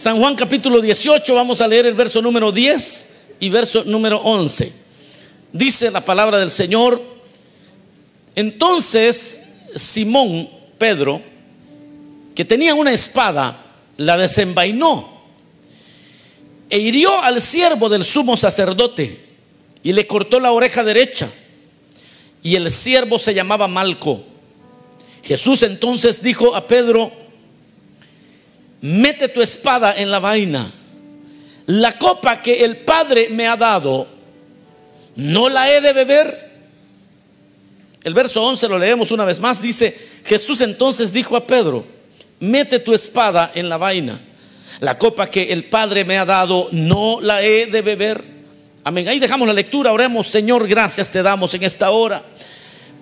San Juan capítulo 18, vamos a leer el verso número 10 y verso número 11. Dice la palabra del Señor, entonces Simón, Pedro, que tenía una espada, la desenvainó e hirió al siervo del sumo sacerdote y le cortó la oreja derecha. Y el siervo se llamaba Malco. Jesús entonces dijo a Pedro, mete tu espada en la vaina. La copa que el Padre me ha dado, ¿no la he de beber? El verso 11 lo leemos una vez más. Dice, Jesús entonces dijo a Pedro, mete tu espada en la vaina. La copa que el Padre me ha dado, ¿no la he de beber? Amén. Ahí dejamos la lectura. Oremos, Señor, gracias te damos en esta hora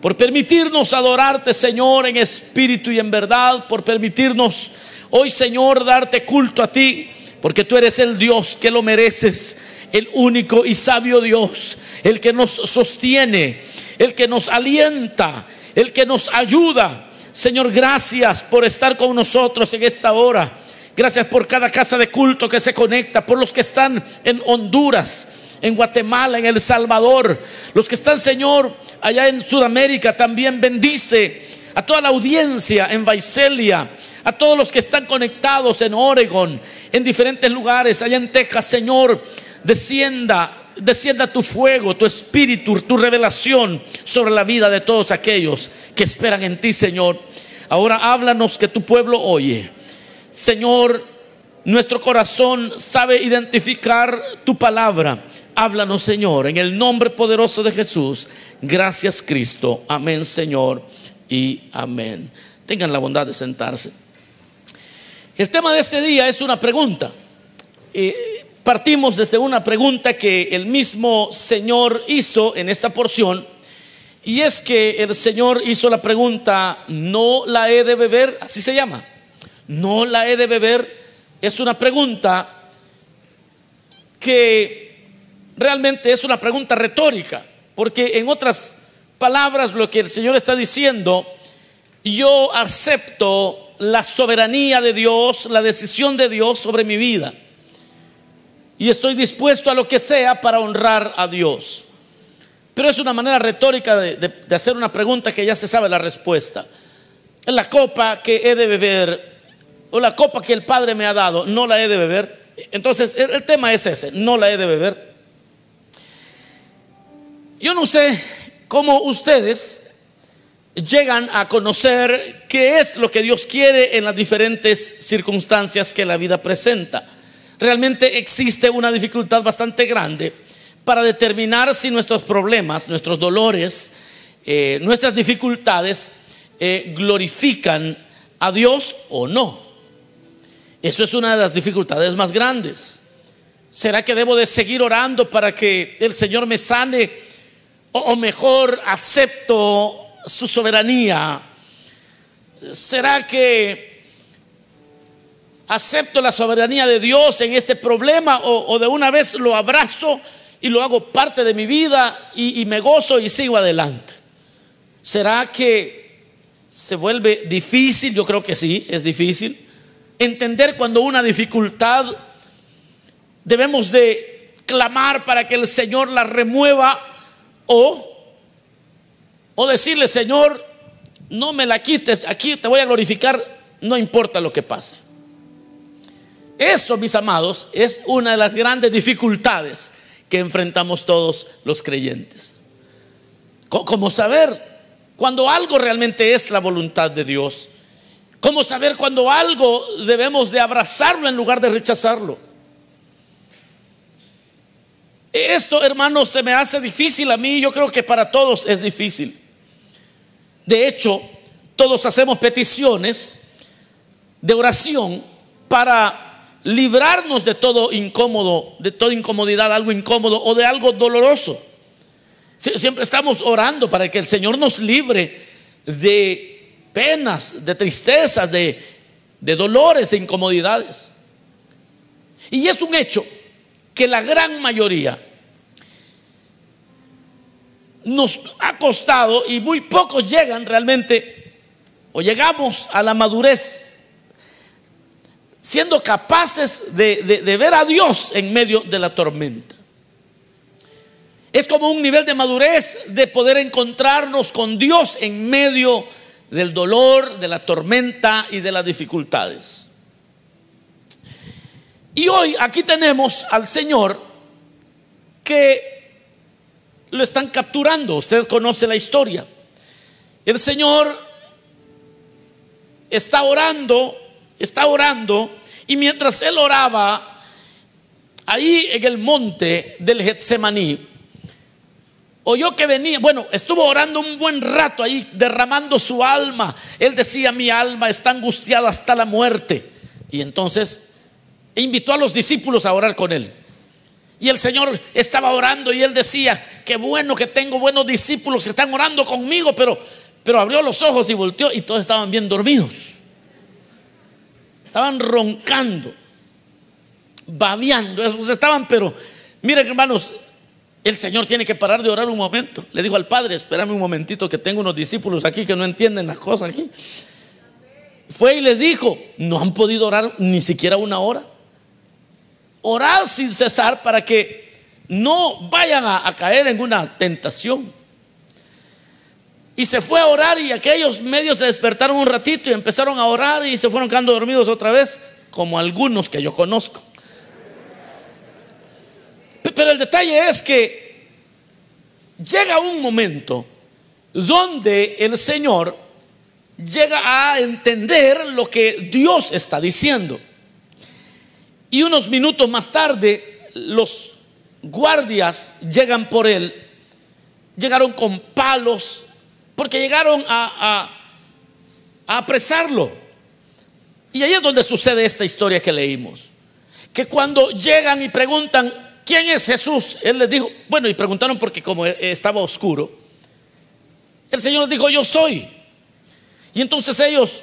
por permitirnos adorarte, Señor, en espíritu y en verdad, por permitirnos hoy, Señor, darte culto a ti, porque tú eres el Dios que lo mereces, el único y sabio Dios, el que nos sostiene, el que nos alienta, el que nos ayuda. Señor, gracias por estar con nosotros en esta hora. Gracias por cada casa de culto que se conecta, por los que están en Honduras, en Guatemala, en El Salvador, los que están, Señor, allá en Sudamérica, también bendice a toda la audiencia en Vaiselia, a todos los que están conectados en Oregon, en diferentes lugares, allá en Texas, Señor, descienda, descienda tu fuego, tu espíritu, tu revelación sobre la vida de todos aquellos que esperan en ti, Señor. Ahora háblanos que tu pueblo oye. Señor, nuestro corazón sabe identificar tu palabra. Háblanos, Señor, en el nombre poderoso de Jesús. Gracias, Cristo. Amén, Señor. Y amén. Tengan la bondad de sentarse. El tema de este día es una pregunta. partimos desde una pregunta que el mismo Señor hizo en esta porción. Y es que el Señor hizo la pregunta, ¿no la he de beber? Así se llama. ¿No la he de beber? Es una pregunta que realmente es una pregunta retórica, porque en otras palabras lo que el Señor está diciendo, yo acepto la soberanía de Dios, la decisión de Dios sobre mi vida. Y estoy dispuesto a lo que sea para honrar a Dios. Pero es una manera retórica de, hacer una pregunta que ya se sabe la respuesta. La copa que he de beber, o la copa que el Padre me ha dado, no la he de beber. Entonces, el tema es ese, no la he de beber. Yo no sé cómo ustedes llegan a conocer qué es lo que Dios quiere en las diferentes circunstancias que la vida presenta. Realmente existe una dificultad bastante grande para determinar si nuestros problemas, nuestros dolores, eh, nuestras dificultades eh, glorifican a Dios o no. Eso es una de las dificultades más grandes. ¿Será que debo de seguir orando para que el Señor me sane? o mejor acepto su soberanía? ¿Será que acepto la soberanía de Dios en este problema o, de una vez lo abrazo y lo hago parte de mi vida y, y me gozo y sigo adelante? ¿Será que se vuelve difícil? Yo creo que sí, es difícil. Entender cuando una dificultad debemos de clamar para que el Señor la remueva o, o decirle, Señor, no me la quites, aquí te voy a glorificar, no importa lo que pase. Eso, mis amados, es una de las grandes dificultades que enfrentamos todos los creyentes. Como saber cuando algo realmente es la voluntad de Dios. Como saber cuando algo debemos de abrazarlo en lugar de rechazarlo. Esto, hermanos, se me hace difícil a mí, yo creo que para todos es difícil. De hecho, todos hacemos peticiones de oración para librarnos de todo incómodo, de toda incomodidad, algo incómodo o de algo doloroso. Siempre estamos orando para que el Señor nos libre de penas, de tristezas, de, dolores, de incomodidades. Y es un hecho que la gran mayoría nos ha costado y muy pocos llegan realmente o llegamos a la madurez siendo capaces de, de ver a Dios en medio de la tormenta. Es como un nivel de madurez de poder encontrarnos con Dios en medio del dolor, de la tormenta y de las dificultades. Y hoy aquí tenemos al Señor que lo están capturando. Usted conoce la historia. El Señor está orando, está orando, y mientras él oraba, ahí en el monte del Getsemaní, oyó que venía, bueno, estuvo orando un buen rato ahí, derramando su alma. Él decía, mi alma está angustiada hasta la muerte. Y entonces invitó a los discípulos a orar con él. Y el Señor estaba orando y él decía, qué bueno que tengo buenos discípulos que están orando conmigo, pero, pero abrió los ojos y volteó y todos estaban bien dormidos. Estaban roncando, babeando, esos estaban, pero miren hermanos, el Señor tiene que parar de orar un momento. Le dijo al Padre, espérame un momentito que tengo unos discípulos aquí que no entienden las cosas aquí. Fue y les dijo, no han podido orar ni siquiera una hora. Orad sin cesar para que no vayan a, caer en una tentación. Y se fue a orar y aquellos medios se despertaron un ratito y empezaron a orar y se fueron quedando dormidos otra vez, como algunos que yo conozco. Pero el detalle es que llega un momento donde el Señor llega a entender lo que Dios está diciendo. Y unos minutos más tarde, los guardias llegan por él, llegaron con palos, porque llegaron a, apresarlo. Y ahí es donde sucede esta historia que leímos. Que cuando llegan y preguntan, ¿quién es Jesús? Él les dijo, bueno, y preguntaron porque como estaba oscuro, el Señor les dijo, yo soy. Y entonces ellos,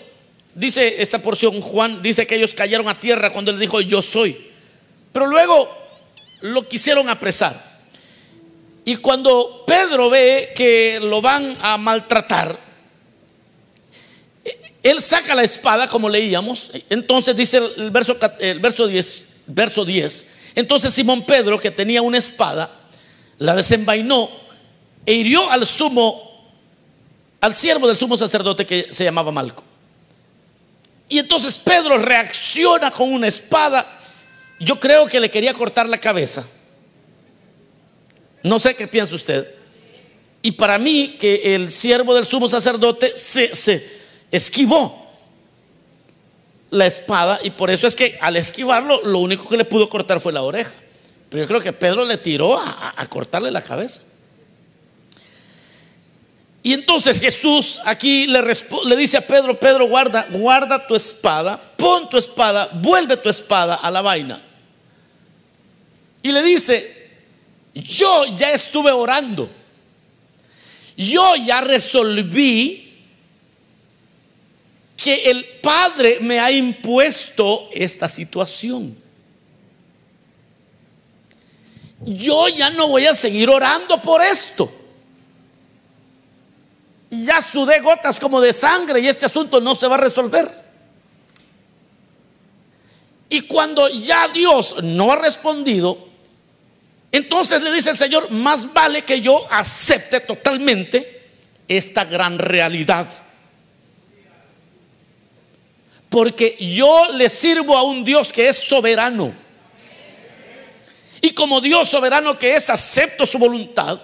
dice esta porción, Juan dice que ellos cayeron a tierra cuando él dijo, yo soy. Pero luego lo quisieron apresar. Y cuando Pedro ve que lo van a maltratar, él saca la espada, como leíamos. Entonces dice el verso, el verso 10, verso 10 entonces Simón Pedro, que tenía una espada, la desenvainó e hirió al sumo, al siervo del sumo sacerdote que se llamaba Malco. Y entonces Pedro reacciona con una espada. Yo creo que le quería cortar la cabeza. No sé qué piensa usted. Y para mí que el siervo del sumo sacerdote se, se esquivó la espada y por eso es que al esquivarlo lo único que le pudo cortar fue la oreja. Pero yo creo que Pedro le tiró a, cortarle la cabeza. Y entonces Jesús aquí le, dice a Pedro, Pedro, guarda tu espada, pon tu espada, vuelve tu espada a la vaina. Y le dice, yo ya estuve orando, yo ya resolví que el Padre me ha impuesto esta situación. Yo ya no voy a seguir orando por esto. Ya sudé gotas como de sangre y este asunto no se va a resolver. Y cuando ya Dios no ha respondido, entonces le dice el Señor, más vale que yo acepte totalmente esta gran realidad porque yo le sirvo a un Dios que es soberano. Y como Dios soberano que es, acepto su voluntad.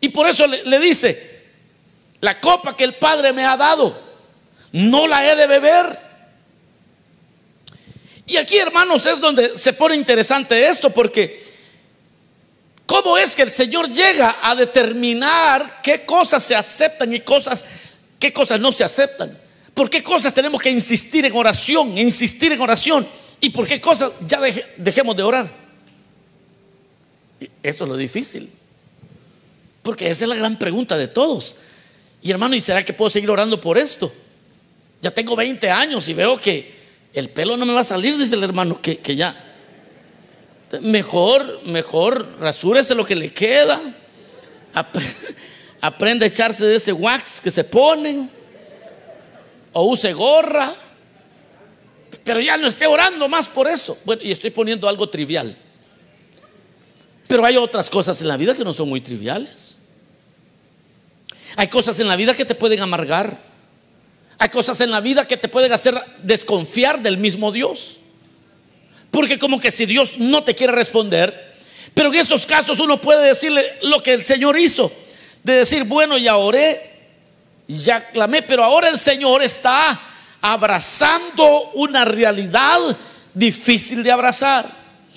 Y por eso le, dice, la copa que el Padre me ha dado, no la he de beber. Y aquí, hermanos, es donde se pone interesante esto, porque ¿cómo es que el Señor llega a determinar qué cosas se aceptan y cosas, qué cosas no se aceptan? ¿Por qué cosas tenemos que insistir en oración, insistir en oración? ¿Y por qué cosas ya dejemos de orar? Eso es lo difícil. Porque esa es la gran pregunta de todos. Y hermano, ¿y será que puedo seguir orando por esto? Ya tengo 20 años y veo que el pelo no me va a salir, dice el hermano, que, que ya. Mejor, mejor rasúrese lo que le queda. Aprende a echarse de ese wax que se ponen o use gorra. pero ya no esté orando más por eso. Bueno, y estoy poniendo algo trivial. Pero hay otras cosas en la vida que no son muy triviales. Hay cosas en la vida que te pueden amargar. Hay cosas en la vida que te pueden hacer desconfiar del mismo Dios. Porque como que si Dios no te quiere responder, pero en esos casos uno puede decirle lo que el Señor hizo. De decir, bueno, ya oré, ya clamé, pero ahora el Señor está abrazando una realidad difícil de abrazar.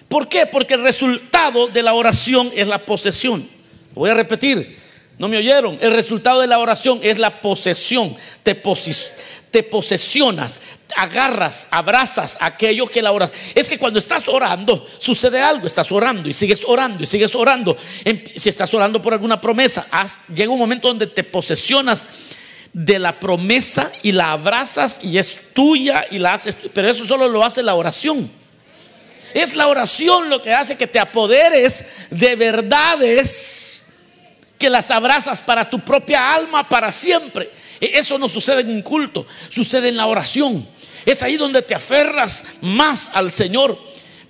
¿Por qué? Porque el resultado de la oración es la posesión. voy a repetir, no me oyeron. El resultado de la oración es la posesión. Te, te posesionas, agarras, abrazas aquello que la oración. Es que cuando estás orando, sucede algo. Estás orando y sigues orando y sigues orando. Si estás orando por alguna promesa, llega un momento donde te posesionas de la promesa y la abrazas y es tuya y la haces. Pero eso solo lo hace la oración. Es la oración lo que hace que te apoderes de verdades que las abrazas para tu propia alma para siempre. E, eso no sucede en un culto, sucede en la oración. Es ahí donde te aferras más al Señor.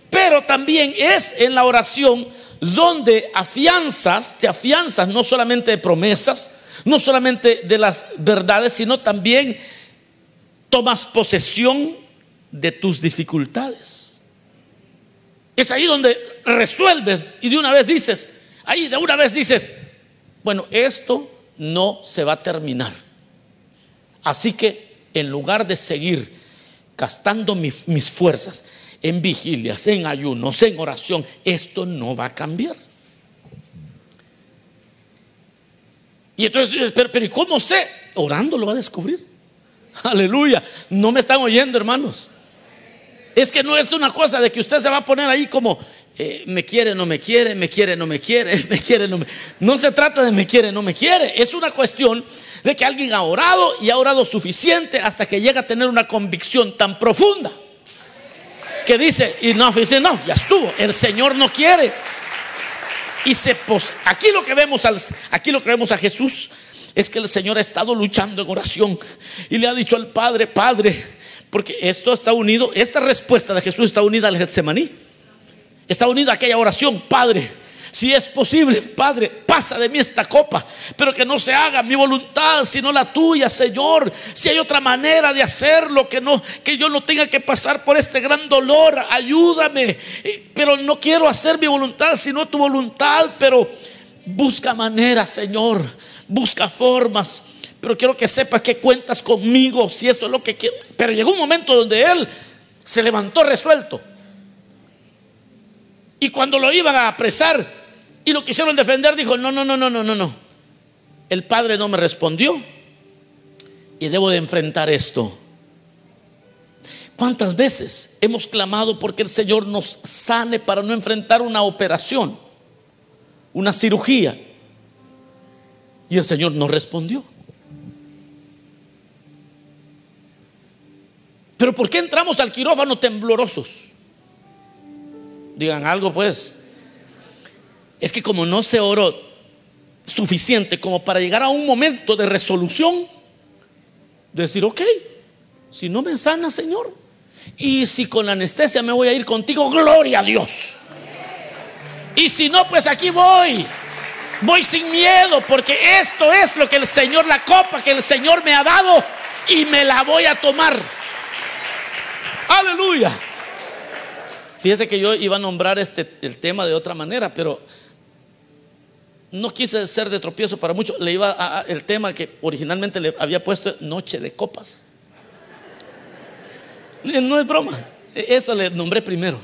Pero también es en la oración donde afianzas, te afianzas no solamente de promesas, no solamente de las verdades, sino también tomas posesión de tus dificultades. Es ahí donde resuelves y de una vez dices, ahí de una vez dices, bueno, esto no se va a terminar. Así que en lugar de seguir gastando mis fuerzas en vigilias, en ayunos, en oración, esto no va a cambiar. Y entonces, pero, pero ¿y cómo sé? Orando lo va a descubrir. Aleluya. No me están oyendo, hermanos. Es que no es una cosa de que usted se va a poner ahí como, eh, me quiere, no me quiere, me quiere, no me quiere, me quiere, no me... No se trata de me quiere, no me quiere. Es una cuestión de que alguien ha orado y ha orado suficiente hasta que llega a tener una convicción tan profunda que dice, enough is enough, ya estuvo. El Señor no quiere. Y se pos aquí lo que vemos al, aquí lo que vemos a Jesús es que el Señor ha estado luchando en oración y le ha dicho al Padre, Padre, porque esto está unido, esta respuesta de Jesús está unida al Getsemaní. Está unida aquella oración, Padre, si es posible, Padre, pasa de mí esta copa, pero que no se haga mi voluntad, sino la tuya, Señor. Si hay otra manera de hacerlo, que no, que yo no tenga que pasar por este gran dolor, ayúdame. Eh, pero no quiero hacer mi voluntad, sino tu voluntad, pero busca maneras, Señor. Busca formas. Pero quiero que sepas que cuentas conmigo, si eso es lo que quiero. Pero llegó un momento donde él se levantó resuelto. Y cuando lo iban a apresar, y lo quisieron defender, dijo, no, no, no, no, no, no, no. El padre no me respondió y debo de enfrentar esto. ¿Cuántas veces hemos clamado porque el Señor nos sane para no enfrentar una operación, una cirugía? Y el Señor no respondió. Pero ¿por qué entramos al quirófano temblorosos? Digan algo pues es que como no se oró suficiente como para llegar a un momento de resolución, de decir, ok, si no me sana, Señor, y si con la anestesia me voy a ir contigo, gloria a Dios. Y si no, pues aquí voy. Voy sin miedo porque esto es lo que el Señor, la copa que el Señor me ha dado y me la voy a tomar. Aleluya. Fíjese que yo iba a nombrar este el tema de otra manera, pero no quise ser de tropiezo para muchos. Le iba a, el tema que originalmente le había puesto Noche de Copas. No es broma. Eso le nombré primero.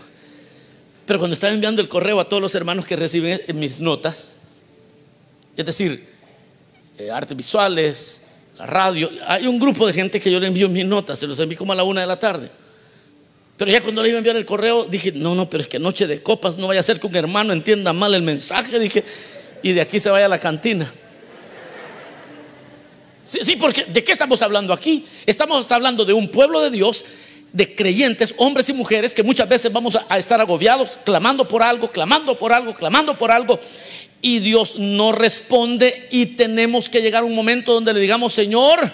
Pero cuando estaba enviando el correo a todos los hermanos que reciben mis notas, es decir, eh, artes visuales, radio, hay un grupo de gente que yo le envío mis notas, se los envío como a la una de la tarde. Pero ya cuando le iba a enviar el correo, dije, no, no, pero es que noche de copas no vaya a ser que un hermano entienda mal el mensaje. Dije, y de aquí se vaya a la cantina. Sí, porque ¿de qué estamos hablando aquí? Estamos hablando de un pueblo de Dios, de creyentes, hombres y mujeres, que muchas veces vamos a, estar agobiados, clamando por algo, clamando por algo, clamando por algo, y Dios no responde y tenemos que llegar a un momento donde le digamos, Señor,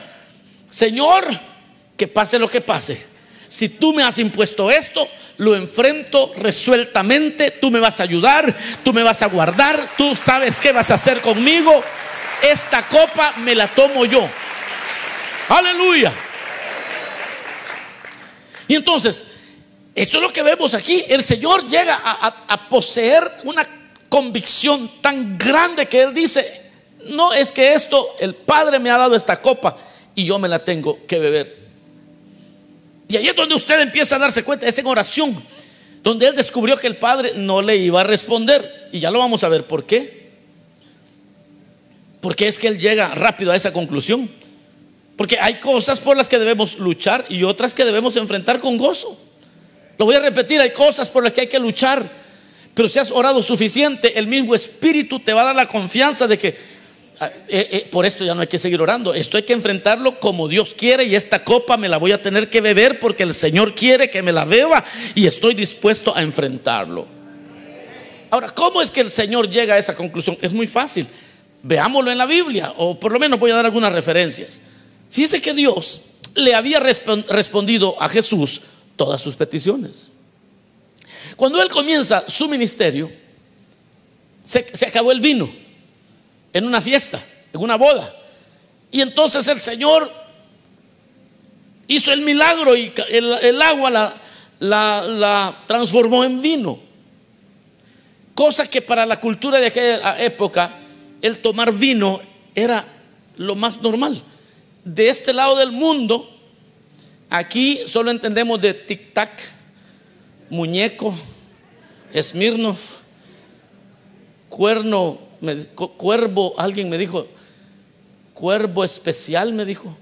Señor, que pase lo que pase, si tú me has impuesto esto, lo enfrento resueltamente, tú me vas a ayudar, tú me vas a guardar, tú sabes qué vas a hacer conmigo. Esta copa me la tomo yo. Aleluya. Y entonces, eso es lo que vemos aquí. El Señor llega a, poseer una convicción tan grande que Él dice, no es que esto, el Padre me ha dado esta copa y yo me la tengo que beber. Y ahí es donde usted empieza a darse cuenta, es en oración, donde Él descubrió que el Padre no le iba a responder. Y ya lo vamos a ver por qué. Porque es que Él llega rápido a esa conclusión. Porque hay cosas por las que debemos luchar y otras que debemos enfrentar con gozo. Lo voy a repetir, hay cosas por las que hay que luchar. Pero si has orado suficiente, el mismo Espíritu te va a dar la confianza de que eh, eh, por esto ya no hay que seguir orando. Esto hay que enfrentarlo como Dios quiere y esta copa me la voy a tener que beber porque el Señor quiere que me la beba y estoy dispuesto a enfrentarlo. Ahora, ¿cómo es que el Señor llega a esa conclusión? Es muy fácil. Veámoslo en la Biblia o por lo menos voy a dar algunas referencias. Fíjese que Dios le había respondido a Jesús todas sus peticiones. Cuando él comienza su ministerio, se, acabó el vino en una fiesta, en una boda. Y entonces el Señor hizo el milagro y el, agua la, la, transformó en vino. Cosa que para la cultura de aquella época, el tomar vino era lo más normal de este lado del mundo, aquí solo entendemos de tic-tac, muñeco, Smirnov, cuerno, cuervo, alguien me dijo, cuervo especial me dijo.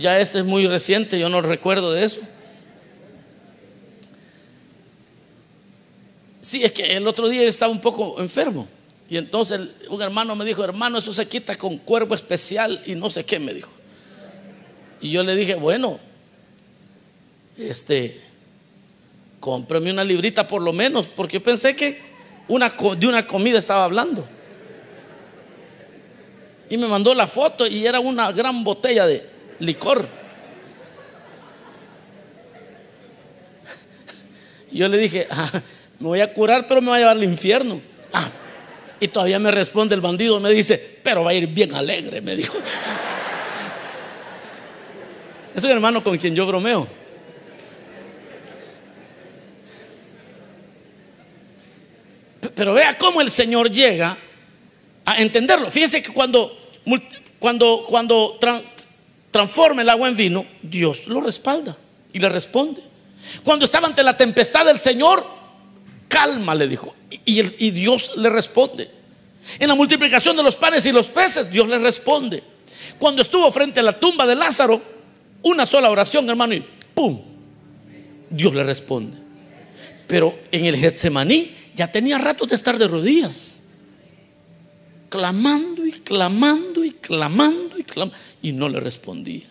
Ya ese es muy reciente, yo no recuerdo de eso. Sí, es que el otro día estaba un poco enfermo. Y entonces un hermano me dijo, hermano, eso se quita con cuerpo especial y no sé qué, me dijo. Y yo le dije, bueno, este, cómprame una librita por lo menos, porque yo pensé que de una comida estaba hablando. Y me mandó la foto y era una gran botella de licor. Yo le dije, ah, me voy a curar, pero me va a llevar al infierno. Ah, y todavía me responde el bandido, me dice, pero va a ir bien alegre, me dijo. Es un hermano con quien yo bromeo. Pero vea cómo el Señor llega a entenderlo. Fíjense que cuando, cuando, cuando transforma el agua en vino, Dios lo respalda y le responde. Cuando estaba ante la tempestad del Señor, calma, le dijo. Y, y, Dios le responde. En la multiplicación de los panes y los peces, Dios le responde. Cuando estuvo frente a la tumba de Lázaro, una sola oración, hermano, y ¡pum! Dios le responde. Pero en el Getsemaní ya tenía rato de estar de rodillas, clamando y clamando y clamando y clamando, y no le respondía.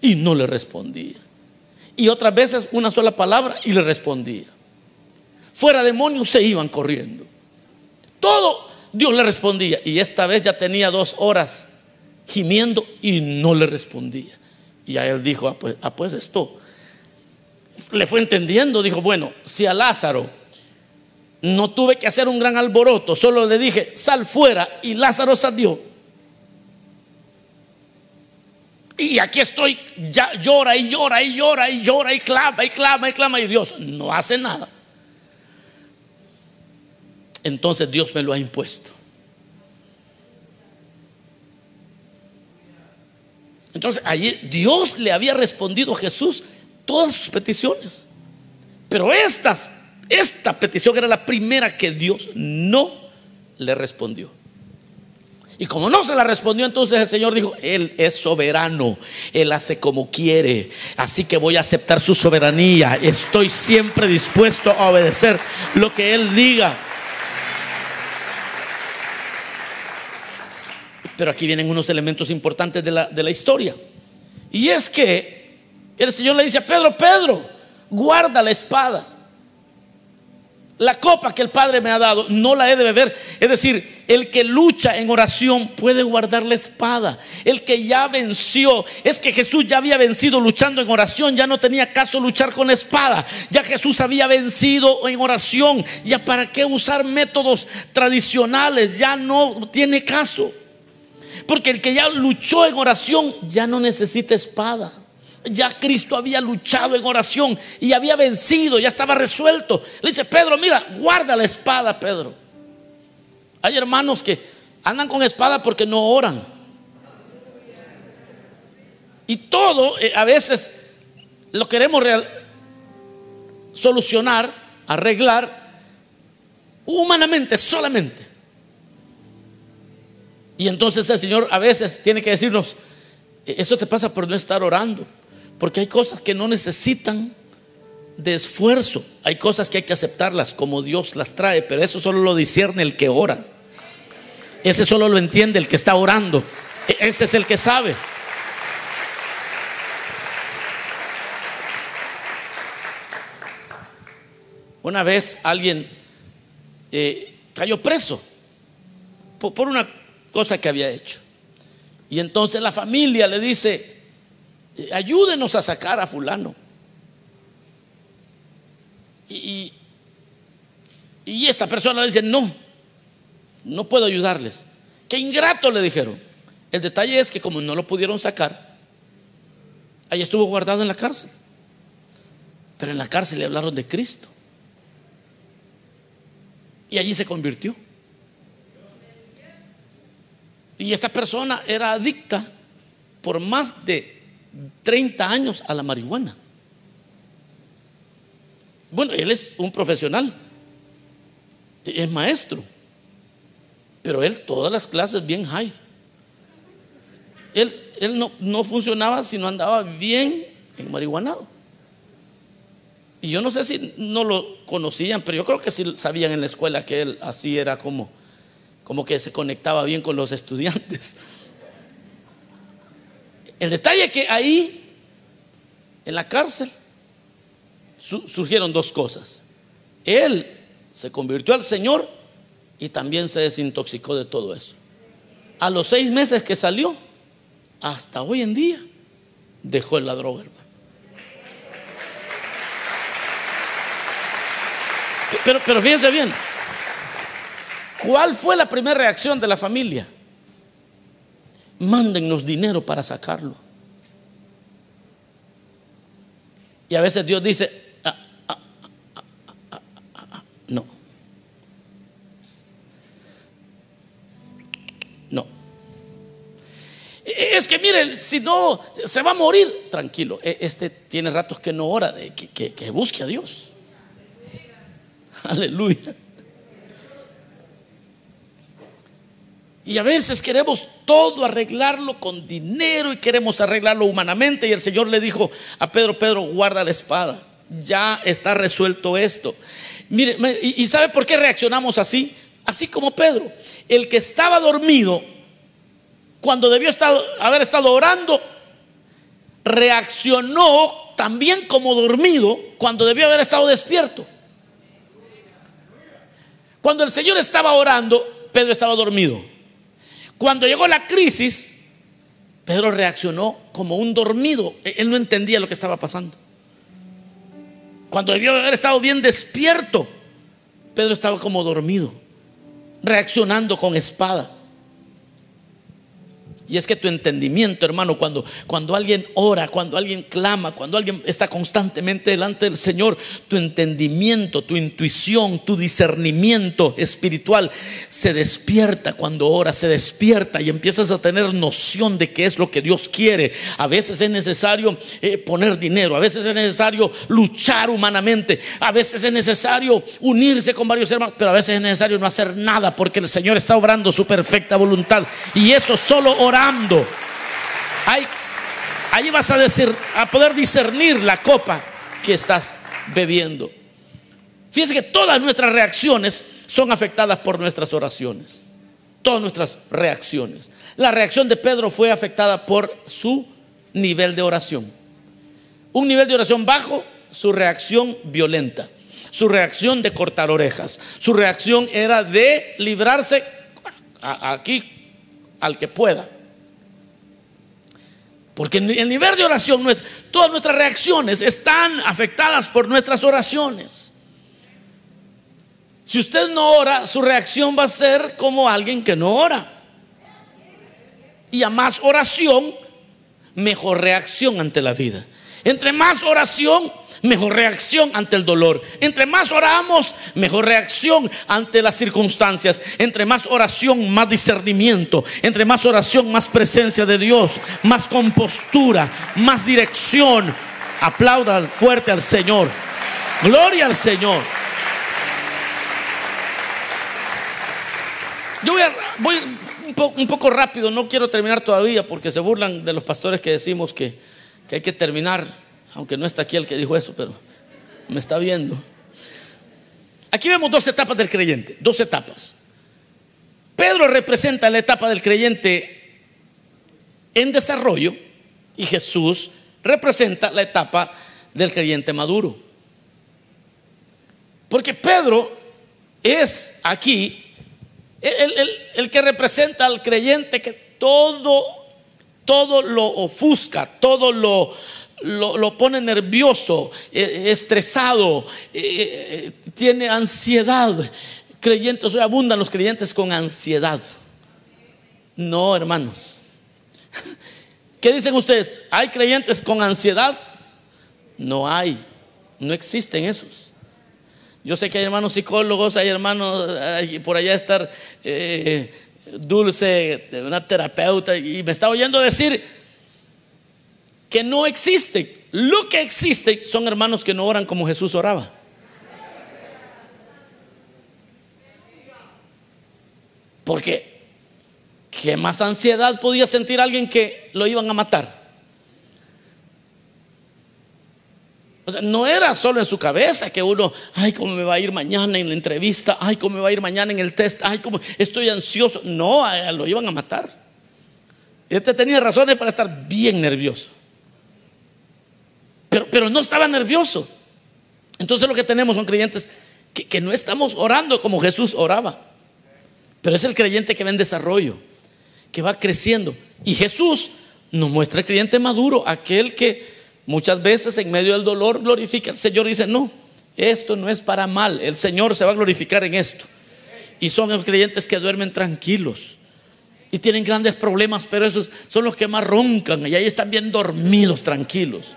Y no le respondía. Y otras veces una sola palabra y le respondía fuera demonios se iban corriendo. Todo Dios le respondía. Y esta vez ya tenía dos horas gimiendo y no le respondía. Y a él dijo, ah pues, ah, pues esto. Le fue entendiendo, dijo, bueno, si a Lázaro no tuve que hacer un gran alboroto, solo le dije, sal fuera y Lázaro salió. Y aquí estoy, ya llora y llora y llora y llora y clama y clama y clama y Dios no hace nada entonces Dios me lo ha impuesto. Entonces allí Dios le había respondido a Jesús todas sus peticiones. Pero estas, esta petición era la primera que Dios no le respondió. Y como no se la respondió, entonces el Señor dijo, Él es soberano, Él hace como quiere, así que voy a aceptar su soberanía, estoy siempre dispuesto a obedecer lo que Él diga. Pero aquí vienen unos elementos importantes de la, historia. Y es que el Señor le dice a Pedro, Pedro, guarda la espada. La copa que el Padre me ha dado no la he de beber. Es decir, el que lucha en oración puede guardar la espada. El que ya venció, es que Jesús ya había vencido luchando en oración. Ya no tenía caso luchar con espada. Ya Jesús había vencido en oración. Ya para qué usar métodos tradicionales. Ya no tiene caso. Porque el que ya luchó en oración ya no necesita espada. Ya Cristo había luchado en oración y había vencido, ya estaba resuelto. Le dice, Pedro, mira, guarda la espada, Pedro. Hay hermanos que andan con espada porque no oran. Y todo eh, a veces lo queremos solucionar, arreglar humanamente solamente. Y entonces el Señor a veces tiene que decirnos, e-, eso te pasa por no estar orando. Porque hay cosas que no necesitan de esfuerzo. Hay cosas que hay que aceptarlas como Dios las trae, pero eso solo lo discierne el que ora. Ese solo lo entiende el que está orando. E-, ese es el que sabe. Una vez alguien eh, cayó preso por una cosa que había hecho. Y entonces la familia le dice, ayúdenos a sacar a fulano. Y, esta persona dice, no, no puedo ayudarles. Qué ingrato le dijeron. El detalle es que como no lo pudieron sacar, ahí estuvo guardado en la cárcel. Pero en la cárcel le hablaron de Cristo. Y allí se convirtió. Y esta persona era adicta por más de 30 años a la marihuana. Bueno, él es un profesional, es maestro, pero él todas las clases bien high. Él, él no, no funcionaba si no andaba bien en marihuanado. Y yo no sé si no lo conocían, pero yo creo que sí sabían en la escuela que él así era como, como que se conectaba bien con los estudiantes. El detalle es que ahí, en la cárcel, surgieron dos cosas. Él se convirtió al Señor y también se desintoxicó de todo eso. A los seis meses que salió, hasta hoy en día, dejó la droga, hermano. Pero, pero fíjense bien, ¿cuál fue la primera reacción de la familia? Mándennos dinero para sacarlo. Y a veces Dios dice, ah, ah, ah, no. No. Es que mire, si no, se va a morir. Tranquilo, e, este tiene ratos que no ora, de que, que busque a Dios. Aleluya. Y a veces queremos todo arreglarlo con dinero y queremos arreglarlo humanamente. Y el Señor le dijo a Pedro, Pedro, guarda la espada. Ya está resuelto esto. Mire, ¿y sabe por qué reaccionamos así? Así como Pedro. El que estaba dormido, cuando debió haber estado orando, reaccionó también como dormido cuando debió haber estado despierto. Cuando el Señor estaba orando, Pedro estaba dormido. Cuando llegó la crisis, Pedro reaccionó como un dormido. E-, él no entendía lo que estaba pasando. Cuando debió haber estado bien despierto, Pedro estaba como dormido, reaccionando con espada. Y es que tu entendimiento, hermano, cuando, cuando alguien ora, cuando alguien clama, cuando alguien está constantemente delante del Señor, tu entendimiento, tu intuición, tu discernimiento espiritual se despierta cuando ora, se despierta y empiezas a tener noción de qué es lo que Dios quiere. A veces es necesario eh, poner dinero, a veces es necesario luchar humanamente, a veces es necesario unirse con varios hermanos, pero a veces es necesario no hacer nada porque el Señor está obrando su perfecta voluntad. Y eso solo ora orando. Ahí, vas a, decir, a poder discernir la copa que estás bebiendo. Fíjense que todas nuestras reacciones son afectadas por nuestras oraciones. Todas nuestras reacciones. La reacción de Pedro fue afectada por su nivel de oración. Un nivel de oración bajo, su reacción violenta. su reacción de cortar orejas. Su reacción era de librarse aquí al que pueda. Porque el nivel de oración, todas nuestras reacciones están afectadas por nuestras oraciones. Si usted no ora, su reacción va a ser como alguien que no ora. Y a más oración, mejor reacción ante la vida. Entre más oración, mejor reacción ante el dolor. Entre más oramos, mejor reacción ante las circunstancias. Entre más oración, más discernimiento. Entre más oración, más presencia de Dios, más compostura, más dirección. Aplauda fuerte al Señor. Gloria al Señor. Yo voy, un, poco rápido, no quiero terminar todavía porque se burlan de los pastores que decimos que hay que terminar aunque no está aquí el que dijo eso, pero me está viendo. Aquí vemos dos etapas del creyente, dos etapas. Pedro representa la etapa del creyente en desarrollo y Jesús representa la etapa del creyente maduro. Porque Pedro es aquí el, que representa al creyente que todo, todo lo ofusca, todo lo, lo, pone nervioso, eh, estresado, eh, eh, tiene ansiedad. Creyentes, hoy abundan los creyentes con ansiedad. No, hermanos. ¿Qué dicen ustedes? ¿Hay creyentes con ansiedad? No hay, no existen esos. Yo sé que hay hermanos psicólogos, hay hermanos por allá estar dulce, una terapeuta, y me está oyendo decir, que no existe. Lo que existe son hermanos que no oran como Jesús oraba. Porque ¿qué más ansiedad podía sentir alguien que lo iban a matar? O sea, no era solo en su cabeza que uno, ay, cómo me va a ir mañana en la entrevista, ay, cómo me va a ir mañana en el test, ay, cómo estoy ansioso. No, lo iban a matar. Este tenía razones para estar bien nervioso pero, no estaba nervioso. Entonces lo que tenemos son creyentes que, que no estamos orando como Jesús oraba. Pero es el creyente que va en desarrollo, que va creciendo. Y Jesús nos muestra el creyente maduro, aquel que muchas veces en medio del dolor glorifica al Señor y dice, no, esto no es para mal, el Señor se va a glorificar en esto. Y son los creyentes que duermen tranquilos y tienen grandes problemas, pero esos son los que más roncan y ahí están bien dormidos, tranquilos.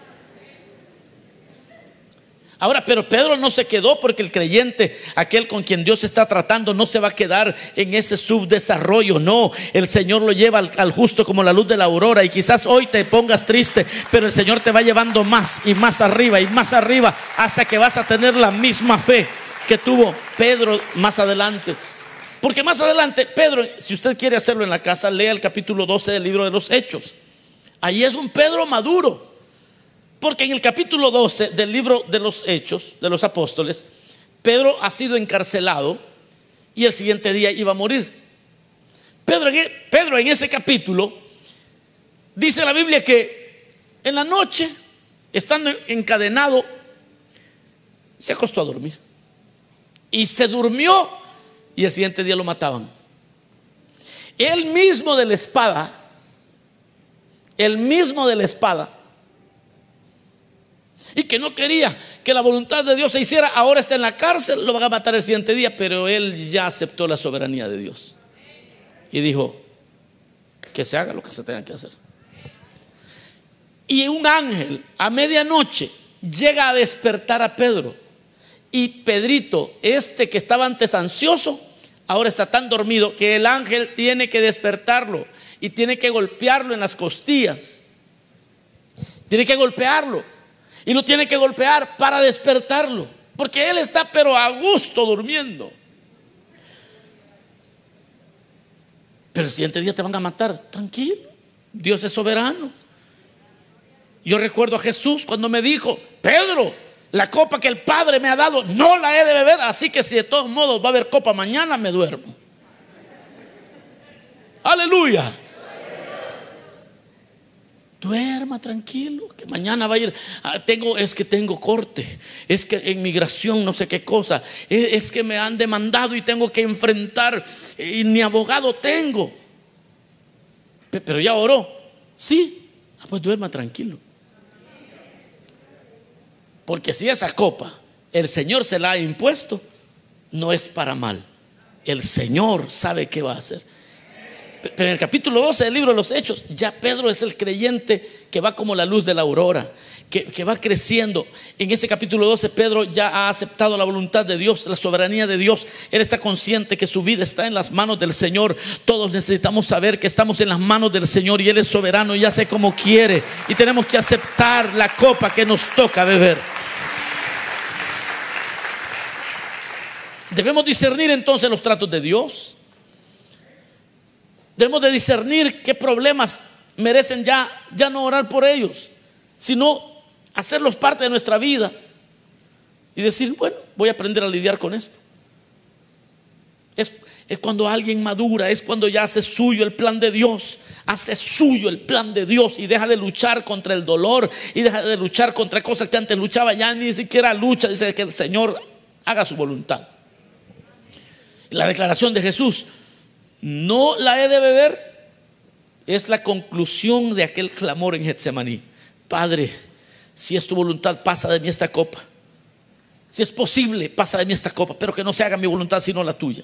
Ahora, pero Pedro no se quedó porque el creyente, aquel con quien Dios está tratando, no se va a quedar en ese subdesarrollo. No, el Señor lo lleva al, justo como la luz de la aurora. Y quizás hoy te pongas triste, pero el Señor te va llevando más y más arriba y más arriba hasta que vas a tener la misma fe que tuvo Pedro más adelante. Porque más adelante, Pedro, si usted quiere hacerlo en la casa, lea el capítulo 12 del libro de los Hechos. Ahí es un Pedro maduro. Porque en el capítulo 12 del libro de los Hechos de los Apóstoles, Pedro ha sido encarcelado y el siguiente día iba a morir. Pedro, Pedro en ese capítulo dice la Biblia que en la noche, estando encadenado, se acostó a dormir. Y se durmió y el siguiente día lo mataban. El mismo de la espada, el mismo de la espada, y que no quería que la voluntad de Dios se hiciera, ahora está en la cárcel, lo van a matar el siguiente día, pero él ya aceptó la soberanía de Dios. Y dijo, que se haga lo que se tenga que hacer. Y un ángel a medianoche llega a despertar a Pedro. Y Pedrito, este que estaba antes ansioso, ahora está tan dormido que el ángel tiene que despertarlo y tiene que golpearlo en las costillas. Tiene que golpearlo y lo tiene que golpear para despertarlo, porque él está pero a gusto durmiendo. Pero el siguiente día te van a matar, tranquilo, Dios es soberano. Yo recuerdo a Jesús cuando me dijo, Pedro, la copa que el Padre me ha dado no la he de beber, así que si de todos modos va a haber copa mañana, me duermo. Aleluya. Duerma tranquilo, que mañana va a ir. Ah, tengo, es que tengo corte, es que en migración no sé qué cosa, es, que me han demandado y tengo que enfrentar y ni abogado tengo. Pe- Pero ya oró, sí, ah, pues duerma tranquilo. Porque si esa copa el Señor se la ha impuesto, no es para mal. El Señor sabe qué va a hacer. Pe- Pero en el capítulo 12 del libro de los Hechos, ya Pedro es el creyente que va como la luz de la aurora, que, que va creciendo. En ese capítulo 12, Pedro ya ha aceptado la voluntad de Dios, la soberanía de Dios. Él está consciente que su vida está en las manos del Señor. Todos necesitamos saber que estamos en las manos del Señor y Él es soberano y hace como quiere. Y tenemos que aceptar la copa que nos toca beber. Debemos discernir entonces los tratos de Dios. Debemos de discernir qué problemas merecen ya, ya no orar por ellos, sino hacerlos parte de nuestra vida y decir, bueno, voy a aprender a lidiar con esto. Es, es cuando alguien madura, es cuando ya hace suyo el plan de Dios, hace suyo el plan de Dios y deja de luchar contra el dolor y deja de luchar contra cosas que antes luchaba, ya ni siquiera lucha, dice que el Señor haga su voluntad. La declaración de Jesús, no la he de beber, es la conclusión de aquel clamor en Getsemaní. Padre, si es tu voluntad, pasa de mí esta copa. Si es posible, pasa de mí esta copa, pero que no se haga mi voluntad sino la tuya.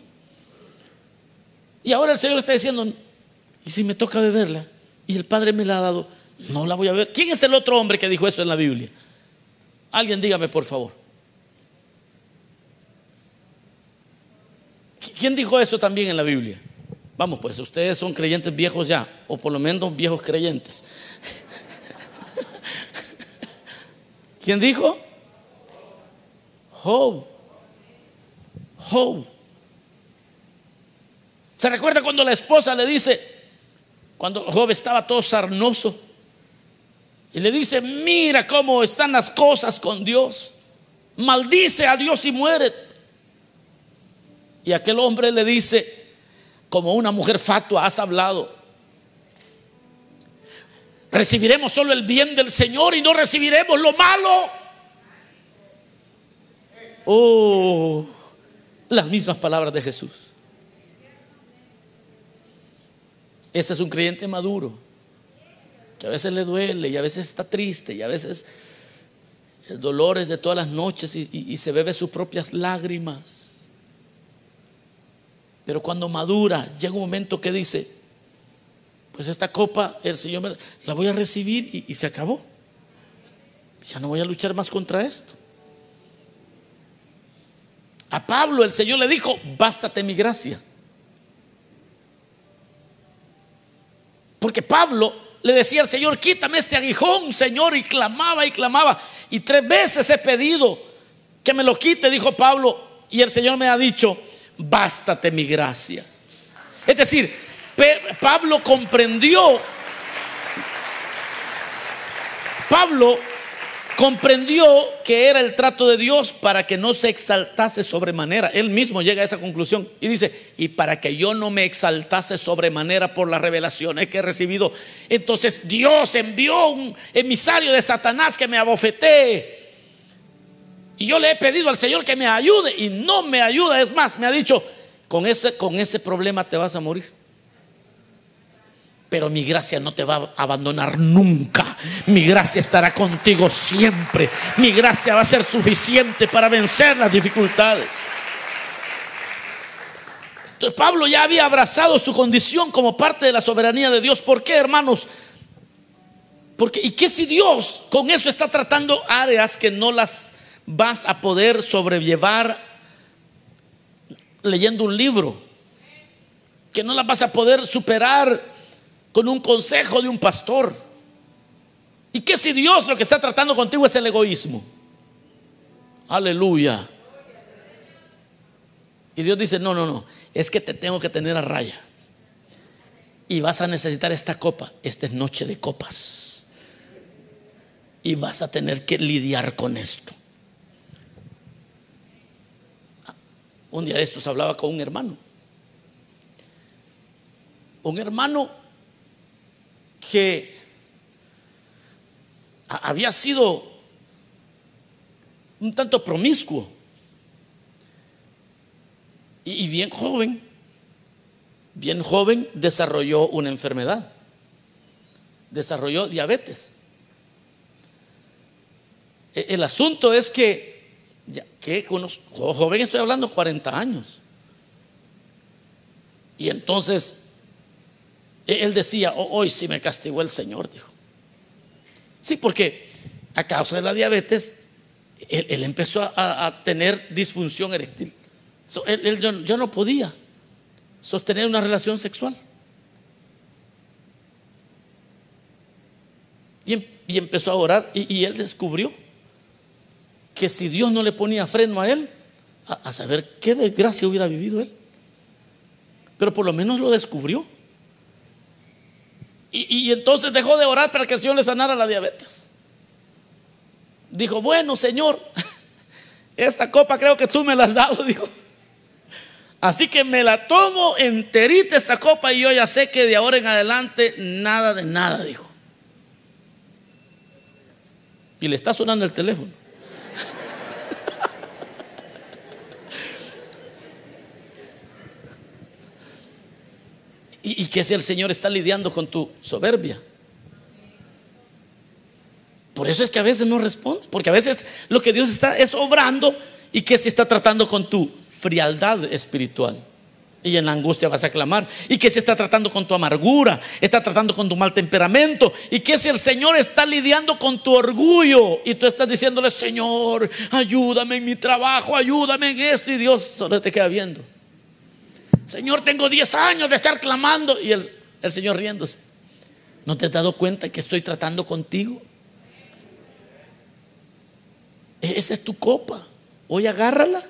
Y ahora el Señor está diciendo, y si me toca beberla, y el Padre me la ha dado, no la voy a beber. ¿Quién es el otro hombre que dijo eso en la Biblia? Alguien dígame, por favor. ¿Quién dijo eso también en la Biblia? Vamos, pues ustedes son creyentes viejos ya, o por lo menos viejos creyentes. ¿Quién dijo? Job. Job. ¿Se recuerda cuando la esposa le dice, cuando Job estaba todo sarnoso, y le dice, mira cómo están las cosas con Dios, maldice a Dios y muere. Y aquel hombre le dice, como una mujer fatua has hablado, recibiremos solo el bien del Señor y no recibiremos lo malo. Oh, las mismas palabras de Jesús. Ese es un creyente maduro, que a veces le duele y a veces está triste y a veces el dolor es de todas las noches y- y se bebe sus propias lágrimas. Pero cuando madura, llega un momento que dice, pues esta copa el Señor me, la voy a recibir y, y se acabó. Ya no voy a luchar más contra esto. A Pablo el Señor le dijo, bástate mi gracia. Porque Pablo le decía al Señor, quítame este aguijón, Señor, y clamaba y clamaba. Y tres veces he pedido que me lo quite, dijo Pablo. Y el Señor me ha dicho, bástate mi gracia. Es decir, Pablo comprendió, Pablo comprendió que era el trato de Dios para que no se exaltase sobremanera. Él mismo llega a esa conclusión y dice, y para que yo no me exaltase sobremanera por las revelaciones que he recibido, entonces Dios envió un emisario de Satanás que me abofetee. Y yo le he pedido al Señor que me ayude y no me ayuda. Es más, me ha dicho, con ese, con ese problema te vas a morir. Pero mi gracia no te va a abandonar nunca. Mi gracia estará contigo siempre. Mi gracia va a ser suficiente para vencer las dificultades. Entonces Pablo ya había abrazado su condición como parte de la soberanía de Dios. ¿Por qué, hermanos? Porque, ¿y qué si Dios con eso está tratando áreas que no las vas a poder sobrellevar leyendo un libro? Que no las vas a poder superar con un consejo de un pastor. ¿Y qué si Dios lo que está tratando contigo es el egoísmo? Aleluya. Y Dios dice, no, no, no, es que te tengo que tener a raya. Y vas a necesitar esta copa. Esta es noche de copas. Y vas a tener que lidiar con esto. Un día de estos hablaba con un hermano. Un hermano que había sido un tanto promiscuo y bien joven, bien joven desarrolló una enfermedad, desarrolló diabetes. E, el asunto es que, que joven estoy hablando 40 años, y entonces él decía, oh, hoy sí me castigó el Señor, dijo. Sí, porque a causa de la diabetes, él, empezó a, tener disfunción eréctil. yo, no podía sostener una relación sexual. Y, em, empezó a orar y, él descubrió que si Dios no le ponía freno a él, a saber qué desgracia hubiera vivido él. Pero por lo menos lo descubrió. Y, entonces dejó de orar para que el Señor le sanara la diabetes. Dijo, bueno, Señor, esta copa creo que tú me la has dado, dijo. Así que me la tomo enterita esta copa y yo ya sé que de ahora en adelante nada de nada, dijo. Y le está sonando el teléfono. Y, que si el Señor está lidiando con tu soberbia. Por eso es que a veces no responde, porque a veces lo que Dios está es obrando y que si está tratando con tu frialdad espiritual. Y en la angustia vas a clamar. Y que si está tratando con tu amargura, está tratando con tu mal temperamento. Y que si el Señor está lidiando con tu orgullo y tú estás diciéndole, Señor, ayúdame en mi trabajo, ayúdame en esto. Y Dios solo te queda viendo. Señor, tengo 10 años de estar clamando. Y el, el Señor riéndose. ¿No te has dado cuenta que estoy tratando contigo? Esa es tu copa. Hoy agárrala.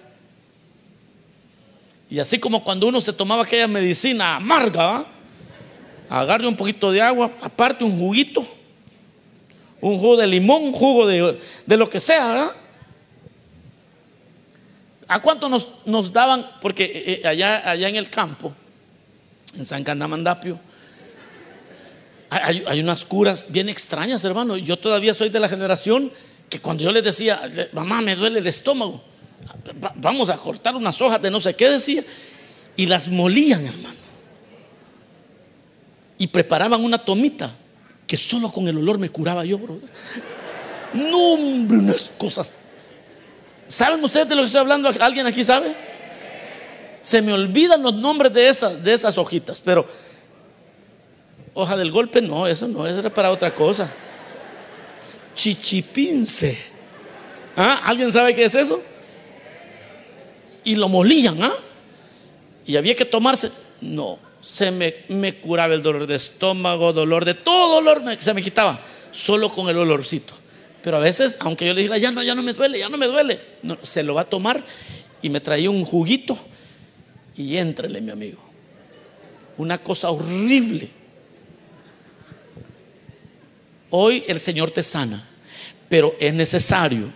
Y así como cuando uno se tomaba aquella medicina amarga, agarre un poquito de agua, aparte un juguito, un jugo de limón, un jugo de, de lo que sea, ¿verdad? ¿A cuánto nos, nos daban? Porque eh, eh, allá, allá en el campo, en San Candamandapio, hay, hay, unas curas bien extrañas, hermano. Yo todavía soy de la generación que cuando yo les decía, mamá, me duele el estómago, vamos a cortar unas hojas de no sé qué decía, y las molían, hermano. Y preparaban una tomita que solo con el olor me curaba yo, brother. No, hombre, unas cosas ¿Saben ustedes de lo que estoy hablando? ¿Alguien aquí sabe? Se me olvidan los nombres de esas, de esas hojitas, pero hoja del golpe, no, eso no, eso era para otra cosa. Chichipince. ¿Ah? ¿Alguien sabe qué es eso? Y lo molían, ¿ah? Y había que tomarse. No, se me, me curaba el dolor de estómago, dolor de todo dolor, se me quitaba, solo con el olorcito. Pero a veces, aunque yo le dijera, ya no, ya no me duele, ya no me duele, se lo va a tomar y me traía un juguito y entrele, mi amigo. Una cosa horrible. Hoy el Señor te sana, pero es necesario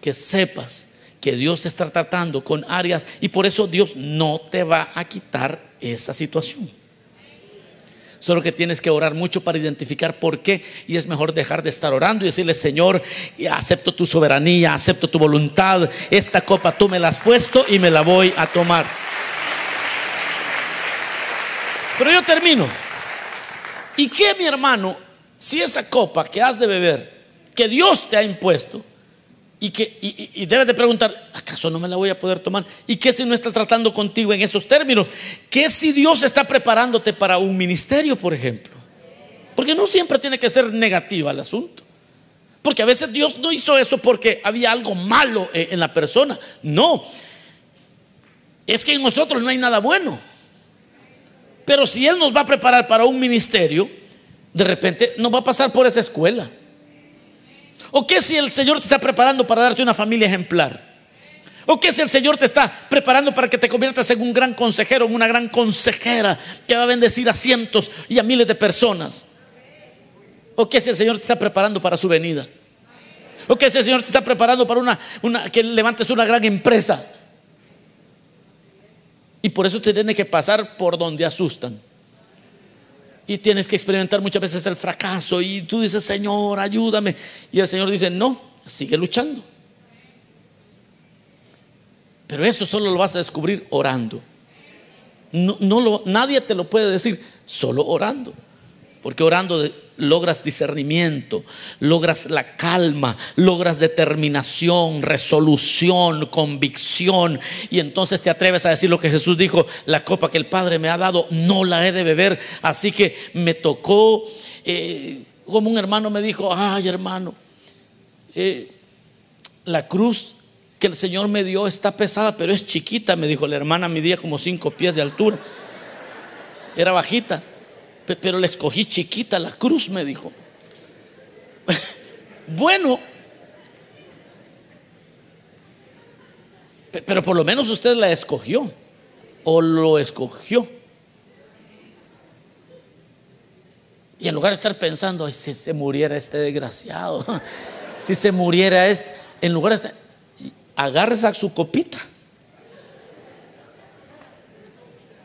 que sepas que Dios está tratando con áreas y por eso Dios no te va a quitar esa situación. Solo que tienes que orar mucho para identificar por qué. Y es mejor dejar de estar orando y decirle, Señor, acepto tu soberanía, acepto tu voluntad. Esta copa tú me la has puesto y me la voy a tomar. Pero yo termino. ¿Y qué, mi hermano, si esa copa que has de beber, que Dios te ha impuesto, y, que, y, debes de preguntar, ¿acaso no me la voy a poder tomar? ¿Y qué si no está tratando contigo en esos términos? ¿Qué si Dios está preparándote para un ministerio, por ejemplo? Porque no siempre tiene que ser negativa el asunto. Porque a veces Dios no hizo eso porque había algo malo en la persona. No. Es que en nosotros no hay nada bueno. Pero si Él nos va a preparar para un ministerio, de repente nos va a pasar por esa escuela. ¿O qué si el Señor te está preparando para darte una familia ejemplar? ¿O qué si el Señor te está preparando para que te conviertas en un gran consejero, en una gran consejera que va a bendecir a cientos y a miles de personas? ¿O qué si el Señor te está preparando para su venida? ¿O qué si el Señor te está preparando para una, que levantes una gran empresa? Y por eso te tiene que pasar por donde asustan. Y tienes que experimentar muchas veces el fracaso y tú dices, Señor, ayúdame. Y el Señor dice, no, sigue luchando. Pero eso solo lo vas a descubrir orando. No, lo, nadie te lo puede decir, solo orando. Porque orando logras discernimiento, logras la calma, logras determinación, resolución, convicción. Y entonces te atreves a decir lo que Jesús dijo, la copa que el Padre me ha dado, no la he de beber. Así que me tocó, eh, como un hermano me dijo, ay hermano, eh, la cruz que el Señor me dio está pesada, pero es chiquita, me dijo la hermana, midía como cinco pies de altura. Era bajita pero le escogí chiquita la cruz, me dijo. bueno, pero por lo menos usted la escogió o lo escogió. Y en lugar de estar pensando, si se muriera este desgraciado, si se muriera este, en lugar de estar, agárrese a su copita.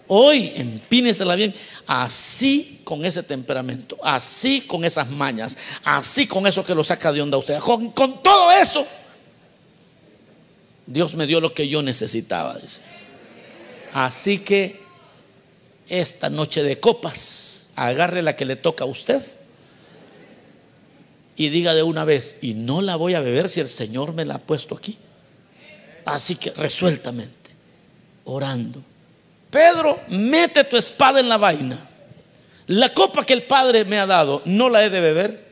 Hoy empínesela bien, así con ese temperamento, así con esas mañas, así con eso que lo saca de onda usted, con, con todo eso. Dios me dio lo que yo necesitaba, dice. Así que esta noche de copas, agarre la que le toca a usted y diga de una vez, y no la voy a beber si el Señor me la ha puesto aquí. Así que resueltamente, orando Pedro, mete tu espada en la vaina. La copa que el Padre me ha dado, no la he de beber.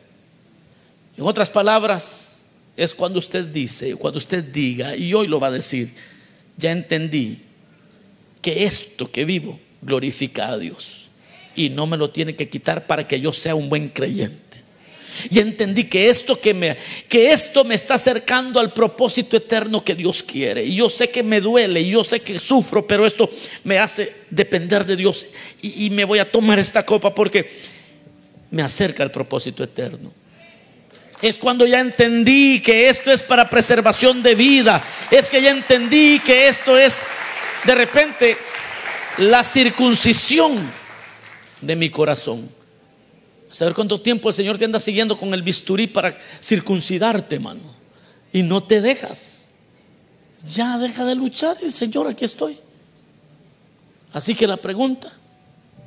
En otras palabras, es cuando usted dice, cuando usted diga, y hoy lo va a decir, ya entendí que esto que vivo glorifica a Dios y no me lo tiene que quitar para que yo sea un buen creyente. Y entendí que esto que me que esto me está acercando al propósito eterno que Dios quiere. Y yo sé que me duele, yo sé que sufro, pero esto me hace depender de Dios y, y me voy a tomar esta copa porque me acerca al propósito eterno. Es cuando ya entendí que esto es para preservación de vida. Es que ya entendí que esto es de repente la circuncisión de mi corazón saber cuánto tiempo el Señor te anda siguiendo con el bisturí para circuncidarte, mano. Y no te dejas. Ya deja de luchar y Señor, aquí estoy. Así que la pregunta,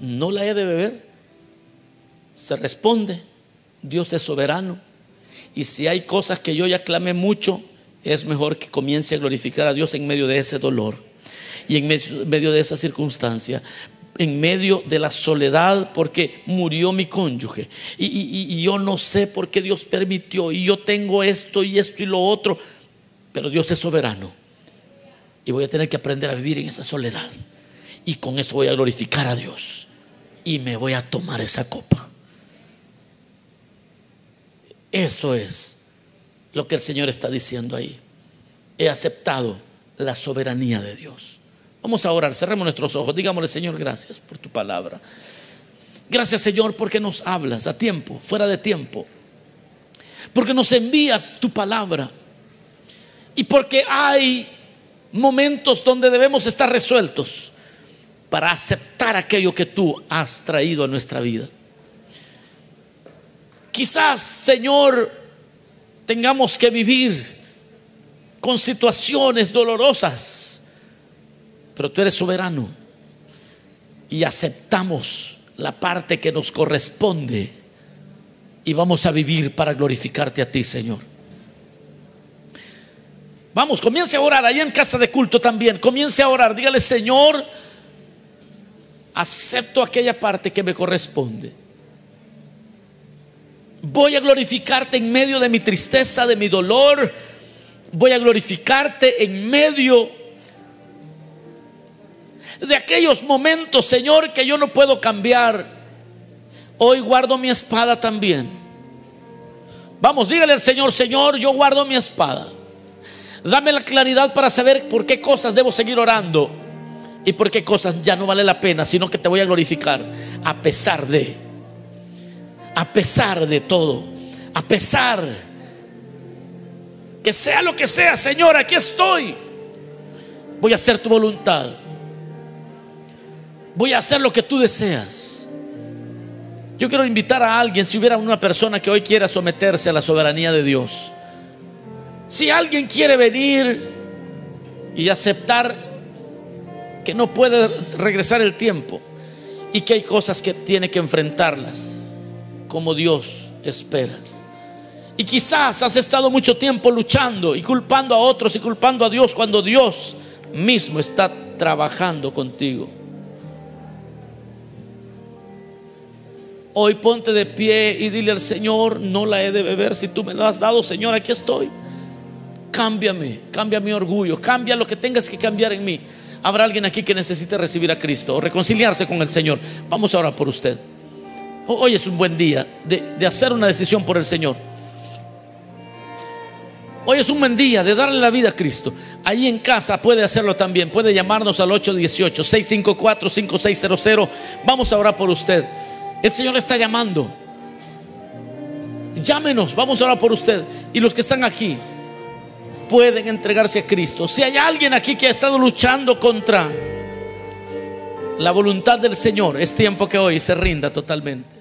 ¿no la he de beber? Se responde, Dios es soberano. Y si hay cosas que yo ya clamé mucho, es mejor que comience a glorificar a Dios en medio de ese dolor y en medio de esa circunstancia en medio de la soledad porque murió mi cónyuge. Y, yo no sé por qué Dios permitió. Y yo tengo esto y esto y lo otro. Pero Dios es soberano. Y voy a tener que aprender a vivir en esa soledad. Y con eso voy a glorificar a Dios. Y me voy a tomar esa copa. Eso es lo que el Señor está diciendo ahí. He aceptado la soberanía de Dios. Vamos a orar, cerremos nuestros ojos, digámosle Señor, gracias por tu palabra. Gracias Señor porque nos hablas a tiempo, fuera de tiempo. Porque nos envías tu palabra. Y porque hay momentos donde debemos estar resueltos para aceptar aquello que tú has traído a nuestra vida. Quizás, Señor, tengamos que vivir con situaciones dolorosas pero tú eres soberano y aceptamos la parte que nos corresponde y vamos a vivir para glorificarte a ti, Señor. Vamos, comience a orar ahí en casa de culto también. Comience a orar. Dígale, Señor, acepto aquella parte que me corresponde. Voy a glorificarte en medio de mi tristeza, de mi dolor. Voy a glorificarte en medio de aquellos momentos, Señor, que yo no puedo cambiar. Hoy guardo mi espada también. Vamos, dígale al Señor, Señor, yo guardo mi espada. Dame la claridad para saber por qué cosas debo seguir orando y por qué cosas ya no vale la pena, sino que te voy a glorificar a pesar de, a pesar de todo, a pesar que sea lo que sea, Señor, aquí estoy. Voy a hacer tu voluntad. Voy a hacer lo que tú deseas. Yo quiero invitar a alguien, si hubiera una persona que hoy quiera someterse a la soberanía de Dios. Si alguien quiere venir y aceptar que no puede regresar el tiempo y que hay cosas que tiene que enfrentarlas como Dios espera. Y quizás has estado mucho tiempo luchando y culpando a otros y culpando a Dios cuando Dios mismo está trabajando contigo. Hoy ponte de pie y dile al Señor, no la he de beber si tú me lo has dado, Señor, aquí estoy. Cámbiame, cambia mi orgullo, cambia lo que tengas que cambiar en mí. Habrá alguien aquí que necesite recibir a Cristo o reconciliarse con el Señor. Vamos ahora por usted. Hoy es un buen día de, de hacer una decisión por el Señor. Hoy es un buen día de darle la vida a Cristo. Ahí en casa puede hacerlo también. Puede llamarnos al 818-654-5600. Vamos a orar por usted. El Señor está llamando. Llámenos, vamos a orar por usted. Y los que están aquí pueden entregarse a Cristo. Si hay alguien aquí que ha estado luchando contra la voluntad del Señor, es tiempo que hoy se rinda totalmente.